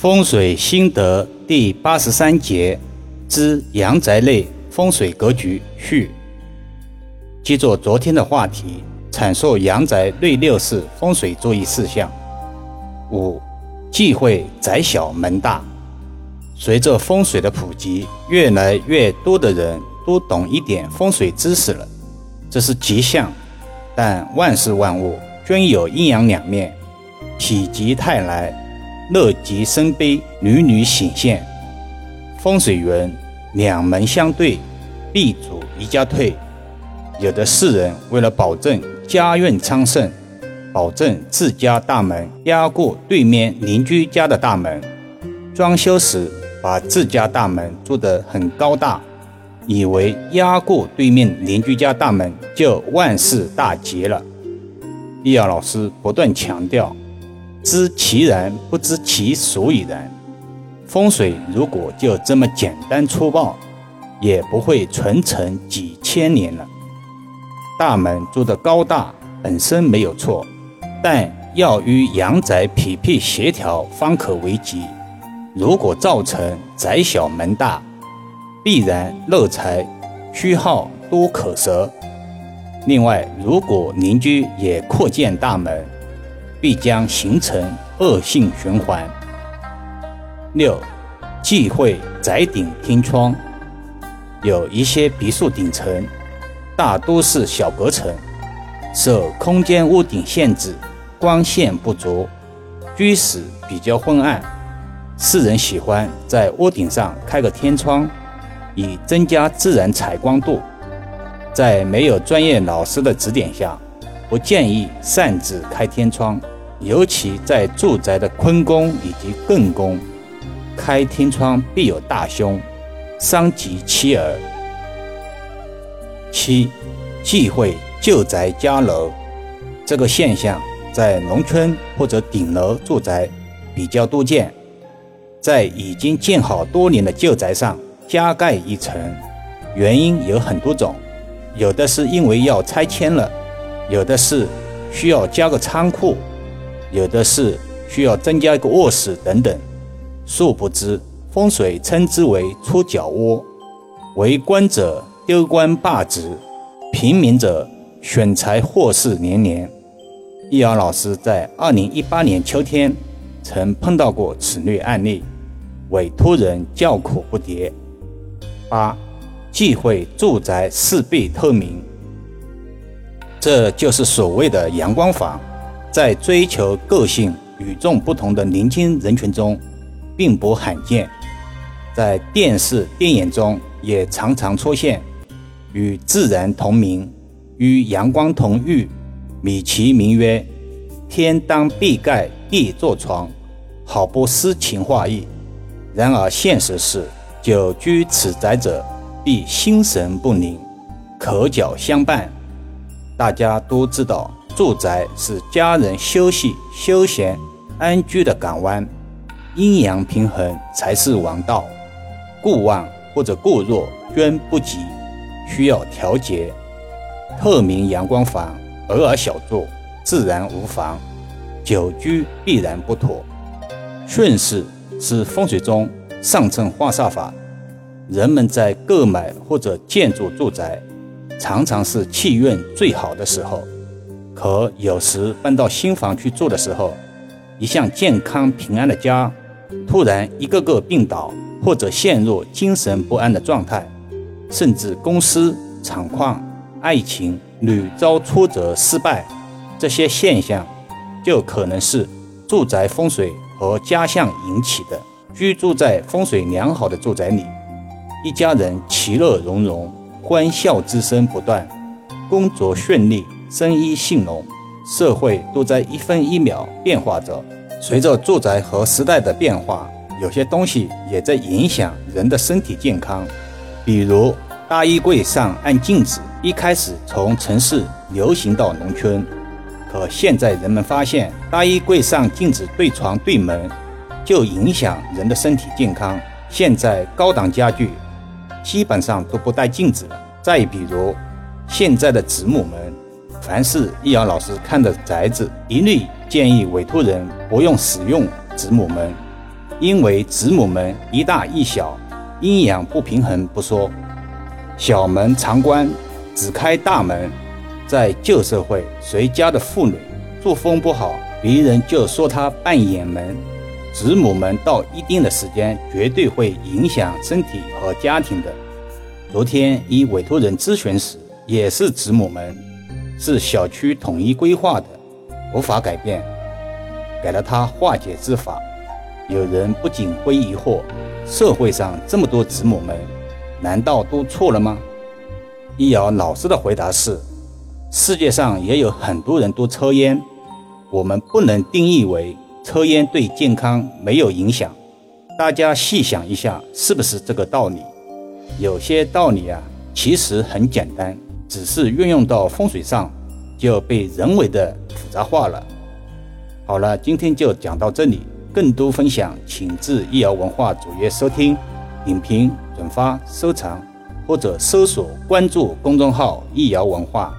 风水心得第八十三节之阳宅内风水格局序。接着昨天的话题，阐述阳宅内六式风水注意事项。五、忌讳宅小门大。随着风水的普及，越来越多的人都懂一点风水知识了，这是吉象。但万事万物均有阴阳两面，否极泰来。乐极生悲，屡屡显现。风水云：两门相对，必主一家退。有的世人为了保证家运昌盛，保证自家大门压过对面邻居家的大门，装修时把自家大门做得很高大，以为压过对面邻居家大门就万事大吉了。易遥老师不断强调。知其然，不知其所以然。风水如果就这么简单粗暴，也不会传承几千年了。大门做的高大本身没有错，但要与阳宅匹配协调方可为吉。如果造成宅小门大，必然漏财虚耗多可舍。另外，如果邻居也扩建大门，必将形成恶性循环。六，忌讳宅顶天窗。有一些别墅顶层，大多是小隔层，受空间屋顶限制，光线不足，居室比较昏暗。世人喜欢在屋顶上开个天窗，以增加自然采光度。在没有专业老师的指点下。不建议擅自开天窗，尤其在住宅的坤宫以及艮宫，开天窗必有大凶，伤及妻儿。七，忌讳旧宅加楼，这个现象在农村或者顶楼住宅比较多见，在已经建好多年的旧宅上加盖一层，原因有很多种，有的是因为要拆迁了。有的是需要加个仓库，有的是需要增加一个卧室等等。殊不知，风水称之为出脚窝，为官者丢官罢职，平民者选财祸事连连。易遥老师在二零一八年秋天曾碰到过此类案例，委托人叫苦不迭。八，忌讳住宅四壁透明。这就是所谓的阳光房，在追求个性、与众不同的年轻人群中，并不罕见。在电视、电影中也常常出现，与自然同名，与阳光同浴，美其名曰“天当壁盖，地作床”，好不诗情画意。然而现实是，久居此宅者，必心神不宁，口角相伴。大家都知道，住宅是家人休息、休闲、安居的港湾，阴阳平衡才是王道。过旺或者过弱均不吉，需要调节。透明阳光房偶尔小住自然无妨，久居必然不妥。顺势是风水中上乘化煞法，人们在购买或者建筑住宅。常常是气运最好的时候，可有时搬到新房去住的时候，一向健康平安的家，突然一个个病倒，或者陷入精神不安的状态，甚至公司、厂矿、爱情屡遭挫折失败，这些现象就可能是住宅风水和家相引起的。居住在风水良好的住宅里，一家人其乐融融。欢笑之声不断，工作顺利，生意兴隆，社会都在一分一秒变化着。随着住宅和时代的变化，有些东西也在影响人的身体健康。比如大衣柜上按镜子，一开始从城市流行到农村，可现在人们发现，大衣柜上镜子对床对门，就影响人的身体健康。现在高档家具。基本上都不带镜子了。再比如，现在的子母门，凡是易遥老师看的宅子，一律建议委托人不用使用子母门，因为子母们一大一小，阴阳不平衡不说，小门常关，只开大门。在旧社会，谁家的妇女作风不好，别人就说她半掩门。子母们到一定的时间，绝对会影响身体和家庭的。昨天一委托人咨询时，也是子母们，是小区统一规划的，无法改变，给了他化解之法。有人不仅会疑惑：社会上这么多子母们，难道都错了吗？易遥老师的回答是。世界上也有很多人都抽烟，我们不能定义为抽烟对健康没有影响。大家细想一下，是不是这个道理？有些道理啊，其实很简单，只是运用到风水上，就被人为的复杂化了。好了，今天就讲到这里，更多分享请至易瑶文化主页收听、点评、转发、收藏，或者搜索关注公众号“易瑶文化”。